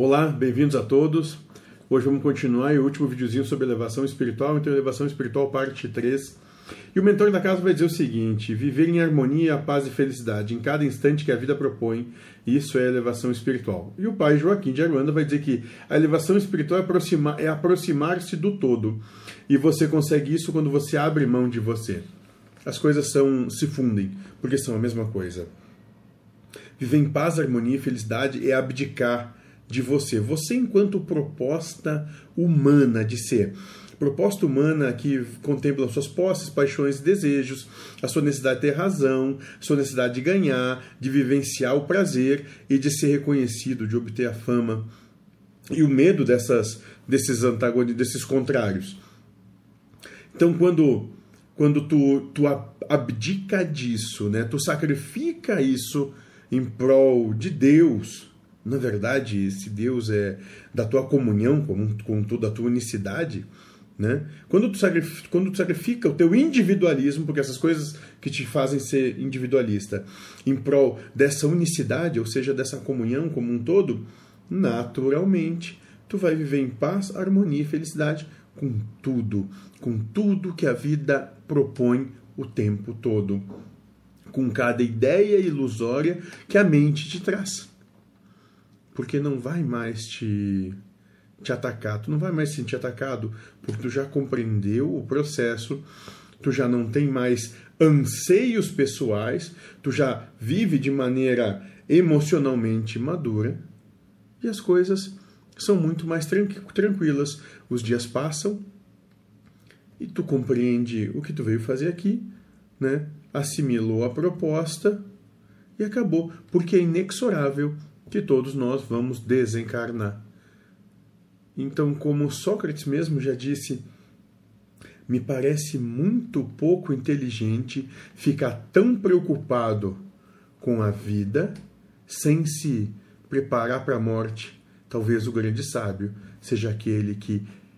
Olá, bem-vindos a todos. Hoje vamos continuar o último videozinho sobre elevação espiritual, então elevação espiritual parte 3. E o mentor da casa vai dizer o seguinte: viver em harmonia, paz e felicidade em cada instante que a vida propõe, isso é elevação espiritual. E o pai Joaquim de Aruanda vai dizer que a elevação espiritual é aproximar-se é aproximar do todo. E você consegue isso quando você abre mão de você. As coisas são se fundem, porque são a mesma coisa. Viver em paz, harmonia e felicidade é abdicar de você. Você, enquanto proposta humana de ser. Proposta humana que contempla suas posses, paixões e desejos, a sua necessidade de ter razão, a sua necessidade de ganhar, de vivenciar o prazer e de ser reconhecido, de obter a fama. E o medo dessas, desses antagonistas, desses contrários. Então, quando, quando tu, tu abdica disso, né? tu sacrifica isso em prol de Deus, na verdade, esse Deus é da tua comunhão com, com toda a tua unicidade, né? Quando tu, quando tu sacrifica o teu individualismo, porque essas coisas que te fazem ser individualista, em prol dessa unicidade, ou seja, dessa comunhão como um todo, naturalmente tu vai viver em paz, harmonia e felicidade com tudo, com tudo que a vida propõe o tempo todo, com cada ideia ilusória que a mente te traz porque não vai mais te, te atacar, tu não vai mais se sentir atacado, porque tu já compreendeu o processo, tu já não tem mais anseios pessoais, tu já vive de maneira emocionalmente madura e as coisas são muito mais tranquilas. Os dias passam e tu compreende o que tu veio fazer aqui, né? assimilou a proposta e acabou, porque é inexorável que todos nós vamos desencarnar. Então, como Sócrates mesmo já disse, me parece muito pouco inteligente ficar tão preocupado com a vida sem se preparar para a morte. Talvez o grande sábio seja aquele que